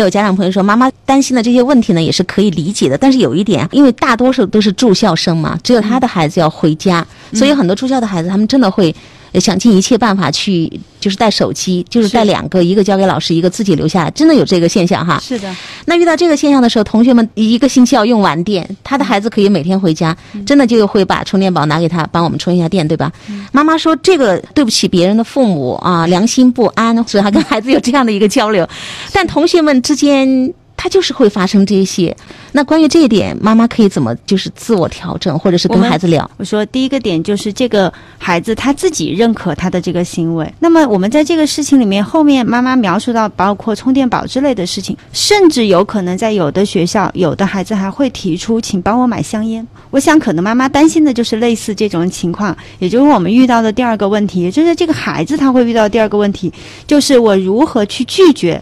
有家长朋友说，妈妈担心的这些问题呢，也是可以理解的。但是有一点，因为大多数都是住校生嘛，只有他的孩子要回家，所以很多住校的孩子，他们真的会。想尽一切办法去，就是带手机，就是带两个，一个交给老师，一个自己留下来，真的有这个现象哈。是的。那遇到这个现象的时候，同学们一个星期要用完电，他的孩子可以每天回家，真的就会把充电宝拿给他，帮我们充一下电，对吧？妈妈说这个对不起别人的父母啊，良心不安，所以他跟孩子有这样的一个交流，但同学们之间。他就是会发生这些，那关于这一点，妈妈可以怎么就是自我调整，或者是跟孩子聊？我说第一个点就是这个孩子他自己认可他的这个行为。那么我们在这个事情里面，后面妈妈描述到包括充电宝之类的事情，甚至有可能在有的学校，有的孩子还会提出，请帮我买香烟。我想可能妈妈担心的就是类似这种情况，也就是我们遇到的第二个问题，也就是这个孩子他会遇到第二个问题，就是我如何去拒绝。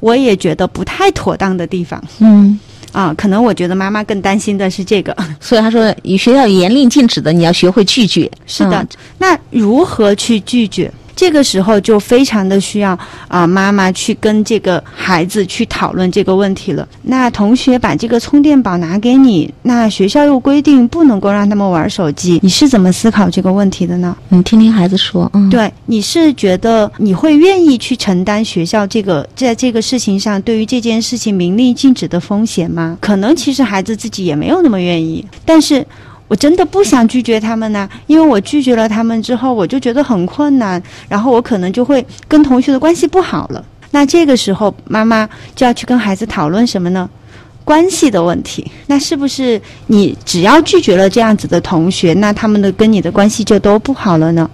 我也觉得不太妥当的地方，嗯，啊，可能我觉得妈妈更担心的是这个，所以他说，以学校严令禁止的，你要学会拒绝。是的，那如何去拒绝？这个时候就非常的需要啊，妈妈去跟这个孩子去讨论这个问题了。那同学把这个充电宝拿给你，那学校又规定不能够让他们玩手机，你是怎么思考这个问题的呢？你听听孩子说，嗯，对，你是觉得你会愿意去承担学校这个在这个事情上对于这件事情明令禁止的风险吗？可能其实孩子自己也没有那么愿意，但是。我真的不想拒绝他们呢，因为我拒绝了他们之后，我就觉得很困难，然后我可能就会跟同学的关系不好了。那这个时候，妈妈就要去跟孩子讨论什么呢？关系的问题。那是不是你只要拒绝了这样子的同学，那他们的跟你的关系就都不好了呢？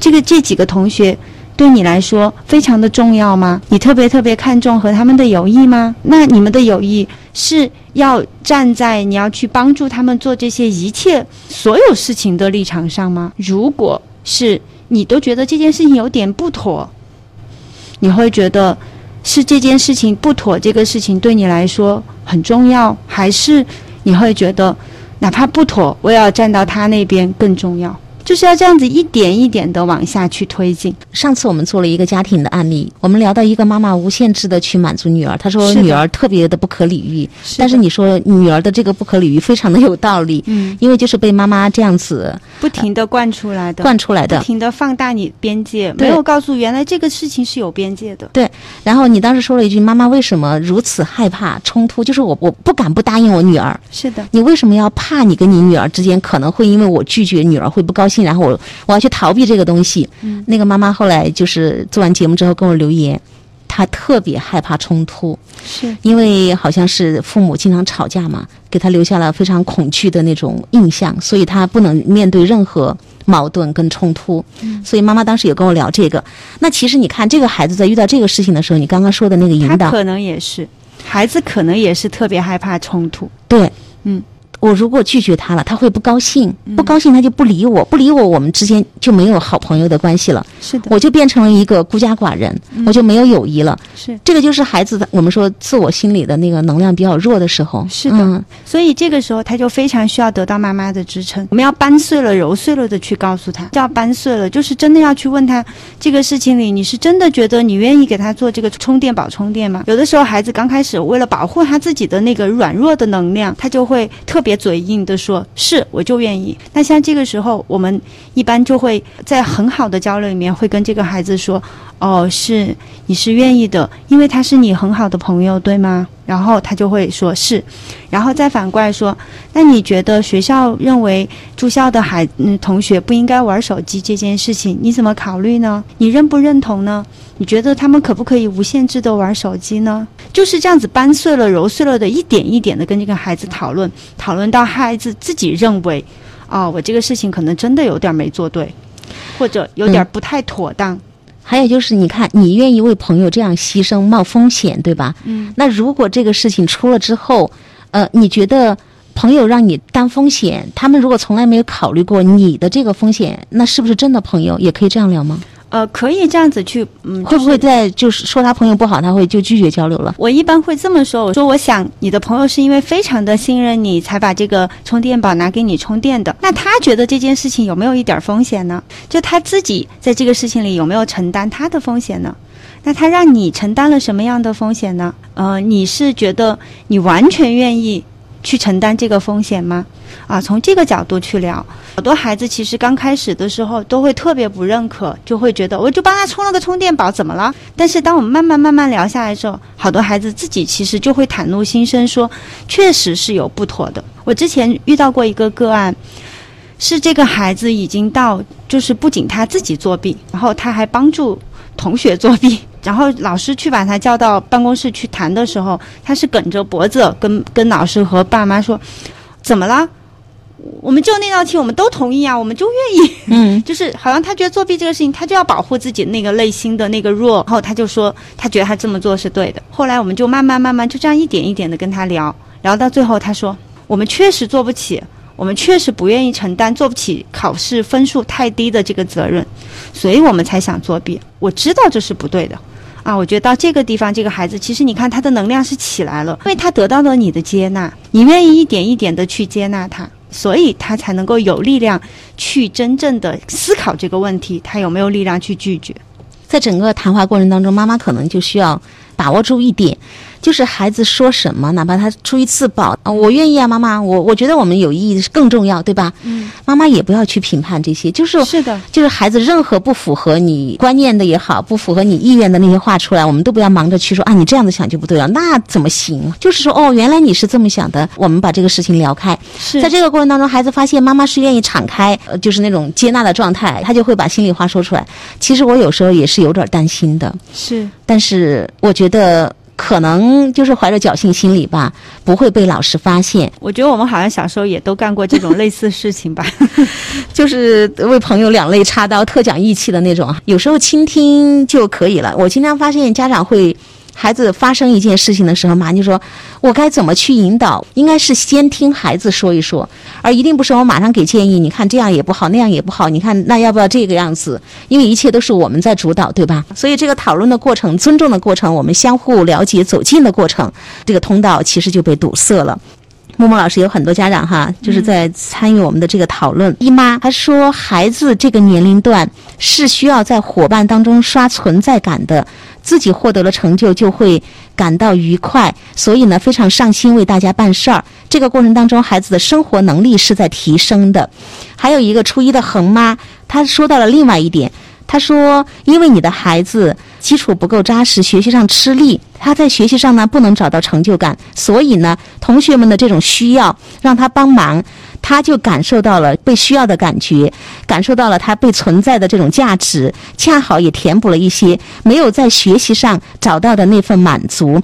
这个这几个同学。对你来说非常的重要吗？你特别特别看重和他们的友谊吗？那你们的友谊是要站在你要去帮助他们做这些一切所有事情的立场上吗？如果是你都觉得这件事情有点不妥，你会觉得是这件事情不妥，这个事情对你来说很重要，还是你会觉得哪怕不妥，我也要站到他那边更重要？就是要这样子一点一点的往下去推进。上次我们做了一个家庭的案例，我们聊到一个妈妈无限制的去满足女儿，她说女儿特别的不可理喻。但是你说女儿的这个不可理喻非常的有道理，嗯，因为就是被妈妈这样子不停的灌出来的，灌出来的，不停的放大你边界，没有告诉原来这个事情是有边界的。对。然后你当时说了一句：“妈妈为什么如此害怕冲突？就是我我不敢不答应我女儿。”是的。你为什么要怕你跟你女儿之间可能会因为我拒绝女儿会不高兴？然后我我要去逃避这个东西。嗯，那个妈妈后来就是做完节目之后跟我留言，她特别害怕冲突，是因为好像是父母经常吵架嘛，给她留下了非常恐惧的那种印象，所以她不能面对任何矛盾跟冲突。嗯，所以妈妈当时也跟我聊这个。那其实你看，这个孩子在遇到这个事情的时候，你刚刚说的那个引导，可能也是孩子，可能也是特别害怕冲突。对，嗯。我如果拒绝他了，他会不高兴，不高兴他就不理我，不理我，我们之间就没有好朋友的关系了。是的，我就变成了一个孤家寡人，我就没有友谊了。是，这个就是孩子的，我们说自我心理的那个能量比较弱的时候。是的，所以这个时候他就非常需要得到妈妈的支撑。我们要掰碎了、揉碎了的去告诉他，叫掰碎了，就是真的要去问他这个事情里，你是真的觉得你愿意给他做这个充电宝充电吗？有的时候孩子刚开始为了保护他自己的那个软弱的能量，他就会特别嘴硬的。说是，我就愿意。那像这个时候，我们一般就会在很好的交流里面，会跟这个孩子说：“哦，是，你是愿意的，因为他是你很好的朋友，对吗？”然后他就会说是，然后再反过来说：“那你觉得学校认为住校的孩嗯同学不应该玩手机这件事情，你怎么考虑呢？你认不认同呢？你觉得他们可不可以无限制的玩手机呢？”就是这样子掰碎了、揉碎了的，一点一点的跟这个孩子讨论，讨论到孩子自己认为，哦，我这个事情可能真的有点没做对，或者有点不太妥当。还有就是，你看，你愿意为朋友这样牺牲、冒风险，对吧？嗯。那如果这个事情出了之后，呃，你觉得朋友让你担风险，他们如果从来没有考虑过你的这个风险，那是不是真的朋友？也可以这样聊吗？呃，可以这样子去，嗯，会不会在就是说他朋友不好，他会就拒绝交流了？我一般会这么说，我说我想你的朋友是因为非常的信任你才把这个充电宝拿给你充电的，那他觉得这件事情有没有一点风险呢？就他自己在这个事情里有没有承担他的风险呢？那他让你承担了什么样的风险呢？呃，你是觉得你完全愿意去承担这个风险吗？啊，从这个角度去聊，好多孩子其实刚开始的时候都会特别不认可，就会觉得我就帮他充了个充电宝，怎么了？但是当我们慢慢慢慢聊下来之后，好多孩子自己其实就会袒露心声，说确实是有不妥的。我之前遇到过一个个案。是这个孩子已经到，就是不仅他自己作弊，然后他还帮助同学作弊。然后老师去把他叫到办公室去谈的时候，他是梗着脖子跟跟老师和爸妈说：“怎么了？我们就那道题，我们都同意啊，我们就愿意。”嗯，就是好像他觉得作弊这个事情，他就要保护自己那个内心的那个弱，然后他就说他觉得他这么做是对的。后来我们就慢慢慢慢就这样一点一点的跟他聊，聊到最后他说：“我们确实做不起。”我们确实不愿意承担做不起考试分数太低的这个责任，所以我们才想作弊。我知道这是不对的，啊，我觉得到这个地方，这个孩子其实你看他的能量是起来了，因为他得到了你的接纳，你愿意一点一点的去接纳他，所以他才能够有力量去真正的思考这个问题，他有没有力量去拒绝？在整个谈话过程当中，妈妈可能就需要把握住一点。就是孩子说什么，哪怕他出于自保，我愿意啊，妈妈，我我觉得我们有意义更重要，对吧？嗯，妈妈也不要去评判这些，就是是的，就是孩子任何不符合你观念的也好，不符合你意愿的那些话出来，我们都不要忙着去说啊，你这样子想就不对了，那怎么行？就是说哦，原来你是这么想的，我们把这个事情聊开。是在这个过程当中，孩子发现妈妈是愿意敞开，呃，就是那种接纳的状态，他就会把心里话说出来。其实我有时候也是有点担心的，是，但是我觉得。可能就是怀着侥幸心理吧，不会被老师发现。我觉得我们好像小时候也都干过这种类似事情吧，就是为朋友两肋插刀、特讲义气的那种。有时候倾听就可以了。我经常发现家长会。孩子发生一件事情的时候，马上就说：“我该怎么去引导？应该是先听孩子说一说，而一定不是我马上给建议。你看这样也不好，那样也不好。你看那要不要这个样子？因为一切都是我们在主导，对吧？所以这个讨论的过程、尊重的过程、我们相互了解、走近的过程，这个通道其实就被堵塞了。”木木老师有很多家长哈，就是在参与我们的这个讨论。姨妈她说，孩子这个年龄段是需要在伙伴当中刷存在感的。自己获得了成就，就会感到愉快，所以呢，非常上心为大家办事儿。这个过程当中，孩子的生活能力是在提升的。还有一个初一的恒妈，她说到了另外一点，他说，因为你的孩子基础不够扎实，学习上吃力，他在学习上呢不能找到成就感，所以呢，同学们的这种需要让他帮忙。他就感受到了被需要的感觉，感受到了他被存在的这种价值，恰好也填补了一些没有在学习上找到的那份满足。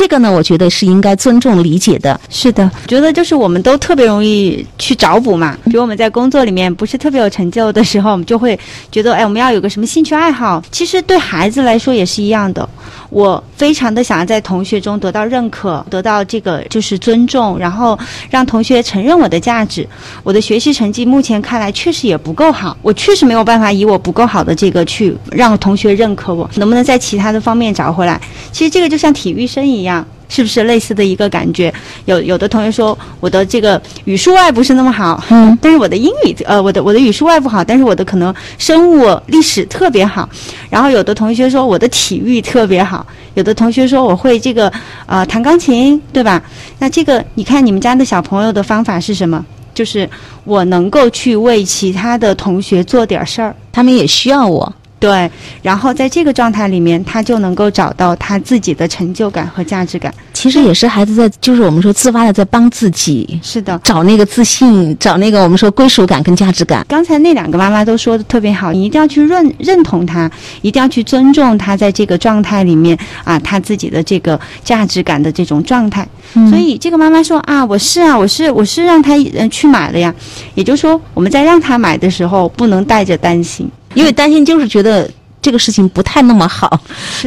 这个呢，我觉得是应该尊重理解的。是的，觉得就是我们都特别容易去找补嘛。比如我们在工作里面不是特别有成就的时候，我们就会觉得，哎，我们要有个什么兴趣爱好。其实对孩子来说也是一样的。我非常的想要在同学中得到认可，得到这个就是尊重，然后让同学承认我的价值。我的学习成绩目前看来确实也不够好，我确实没有办法以我不够好的这个去让同学认可我。能不能在其他的方面找回来？其实这个就像体育生一样。是不是类似的一个感觉？有有的同学说我的这个语数外不是那么好，嗯，但是我的英语呃，我的我的语数外不好，但是我的可能生物历史特别好。然后有的同学说我的体育特别好，有的同学说我会这个呃弹钢琴，对吧？那这个你看你们家的小朋友的方法是什么？就是我能够去为其他的同学做点事儿，他们也需要我。对，然后在这个状态里面，他就能够找到他自己的成就感和价值感。其实也是孩子在，就是我们说自发的在帮自己，是的，找那个自信，找那个我们说归属感跟价值感。刚才那两个妈妈都说的特别好，你一定要去认认同他，一定要去尊重他在这个状态里面啊，他自己的这个价值感的这种状态。所以这个妈妈说啊，我是啊，我是我是让他嗯去买了呀。也就是说，我们在让他买的时候，不能带着担心。因为担心就是觉得这个事情不太那么好，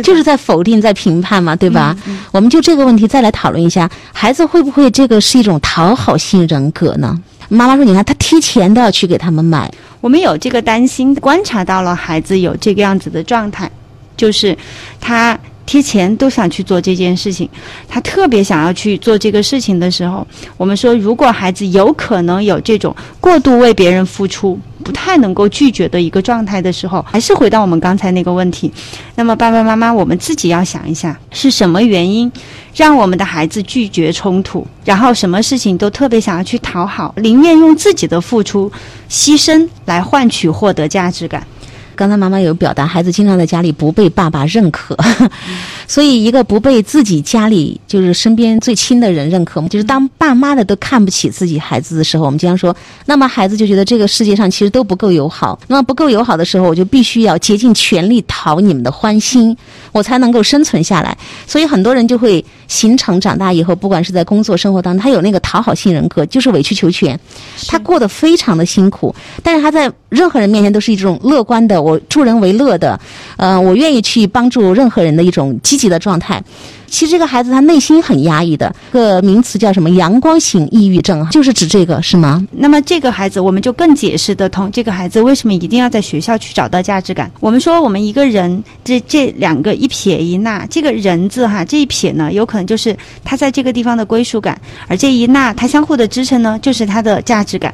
就是在否定、在评判嘛，对吧？我们就这个问题再来讨论一下，孩子会不会这个是一种讨好性人格呢？妈妈说，你看他提前都要去给他们买，我们有这个担心，观察到了孩子有这个样子的状态，就是他贴钱都想去做这件事情，他特别想要去做这个事情的时候，我们说，如果孩子有可能有这种过度为别人付出，不太能够拒绝的一个状态的时候，还是回到我们刚才那个问题。那么，爸爸妈妈，我们自己要想一下，是什么原因让我们的孩子拒绝冲突，然后什么事情都特别想要去讨好，宁愿用自己的付出、牺牲来换取获得价值感。刚才妈妈有表达，孩子经常在家里不被爸爸认可，所以一个不被自己家里就是身边最亲的人认可，就是当爸妈的都看不起自己孩子的时候，我们经常说，那么孩子就觉得这个世界上其实都不够友好。那么不够友好的时候，我就必须要竭尽全力讨你们的欢心，我才能够生存下来。所以很多人就会形成长大以后，不管是在工作生活当中，他有那个讨好性人格，就是委曲求全，他过得非常的辛苦，但是他在任何人面前都是一种乐观的。我助人为乐的，呃，我愿意去帮助任何人的一种积极的状态。其实这个孩子他内心很压抑的，个名词叫什么？阳光型抑郁症，就是指这个是吗？那么这个孩子，我们就更解释得通。这个孩子为什么一定要在学校去找到价值感？我们说，我们一个人这这两个一撇一捺，这个人字哈，这一撇呢，有可能就是他在这个地方的归属感，而这一捺，它相互的支撑呢，就是他的价值感。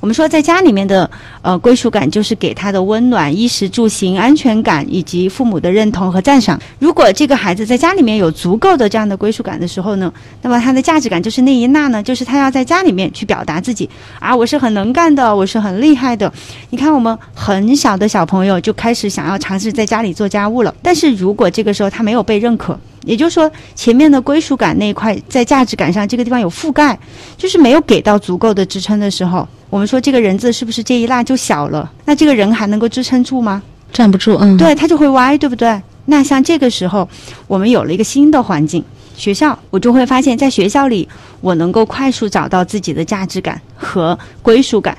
我们说，在家里面的呃归属感，就是给他的温暖、衣食住行、安全感，以及父母的认同和赞赏。如果这个孩子在家里面有足足够的这样的归属感的时候呢，那么他的价值感就是那一捺呢，就是他要在家里面去表达自己啊，我是很能干的，我是很厉害的。你看，我们很小的小朋友就开始想要尝试在家里做家务了。但是如果这个时候他没有被认可，也就是说前面的归属感那一块在价值感上这个地方有覆盖，就是没有给到足够的支撑的时候。我们说这个人字是不是这一捺就小了？那这个人还能够支撑住吗？站不住，嗯，对他就会歪，对不对？那像这个时候，我们有了一个新的环境，学校，我就会发现，在学校里，我能够快速找到自己的价值感和归属感。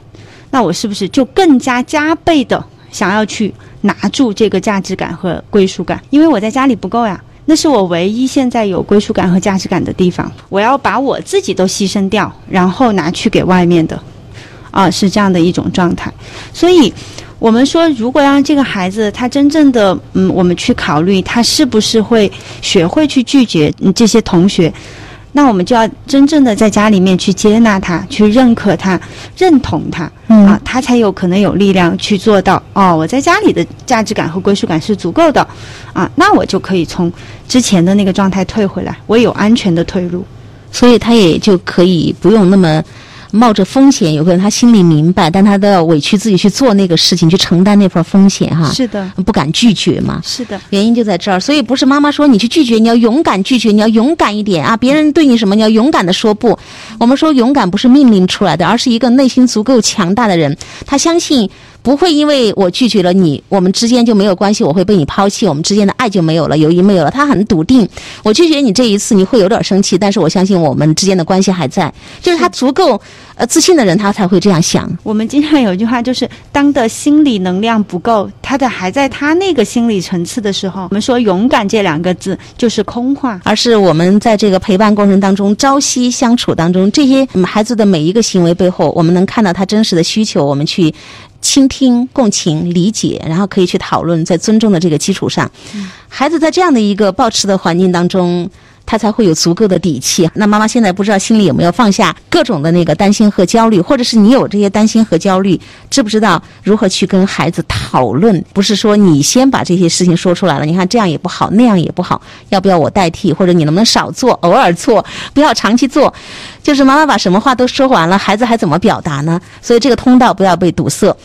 那我是不是就更加加倍的想要去拿住这个价值感和归属感？因为我在家里不够呀，那是我唯一现在有归属感和价值感的地方。我要把我自己都牺牲掉，然后拿去给外面的。啊，是这样的一种状态，所以，我们说，如果让这个孩子他真正的，嗯，我们去考虑他是不是会学会去拒绝这些同学，那我们就要真正的在家里面去接纳他，去认可他，认同他，啊，他才有可能有力量去做到。哦，我在家里的价值感和归属感是足够的，啊，那我就可以从之前的那个状态退回来，我有安全的退路，所以他也就可以不用那么。冒着风险，有可能他心里明白，但他都要委屈自己去做那个事情，去承担那份风险，哈。是的，不敢拒绝嘛。是的，原因就在这儿。所以不是妈妈说你去拒绝，你要勇敢拒绝，你要勇敢一点啊！别人对你什么，你要勇敢的说不。我们说勇敢不是命令出来的，而是一个内心足够强大的人，他相信。不会因为我拒绝了你，我们之间就没有关系，我会被你抛弃，我们之间的爱就没有了，友谊没有了。他很笃定，我拒绝你这一次，你会有点生气，但是我相信我们之间的关系还在。就是他足够呃自信的人，他才会这样想。我们经常有一句话，就是当的心理能量不够，他的还在他那个心理层次的时候，我们说勇敢这两个字就是空话，而是我们在这个陪伴过程当中，朝夕相处当中，这些孩子的每一个行为背后，我们能看到他真实的需求，我们去。倾听、共情、理解，然后可以去讨论，在尊重的这个基础上，孩子在这样的一个保持的环境当中。他才会有足够的底气。那妈妈现在不知道心里有没有放下各种的那个担心和焦虑，或者是你有这些担心和焦虑，知不知道如何去跟孩子讨论？不是说你先把这些事情说出来了，你看这样也不好，那样也不好，要不要我代替？或者你能不能少做，偶尔做，不要长期做？就是妈妈把什么话都说完了，孩子还怎么表达呢？所以这个通道不要被堵塞。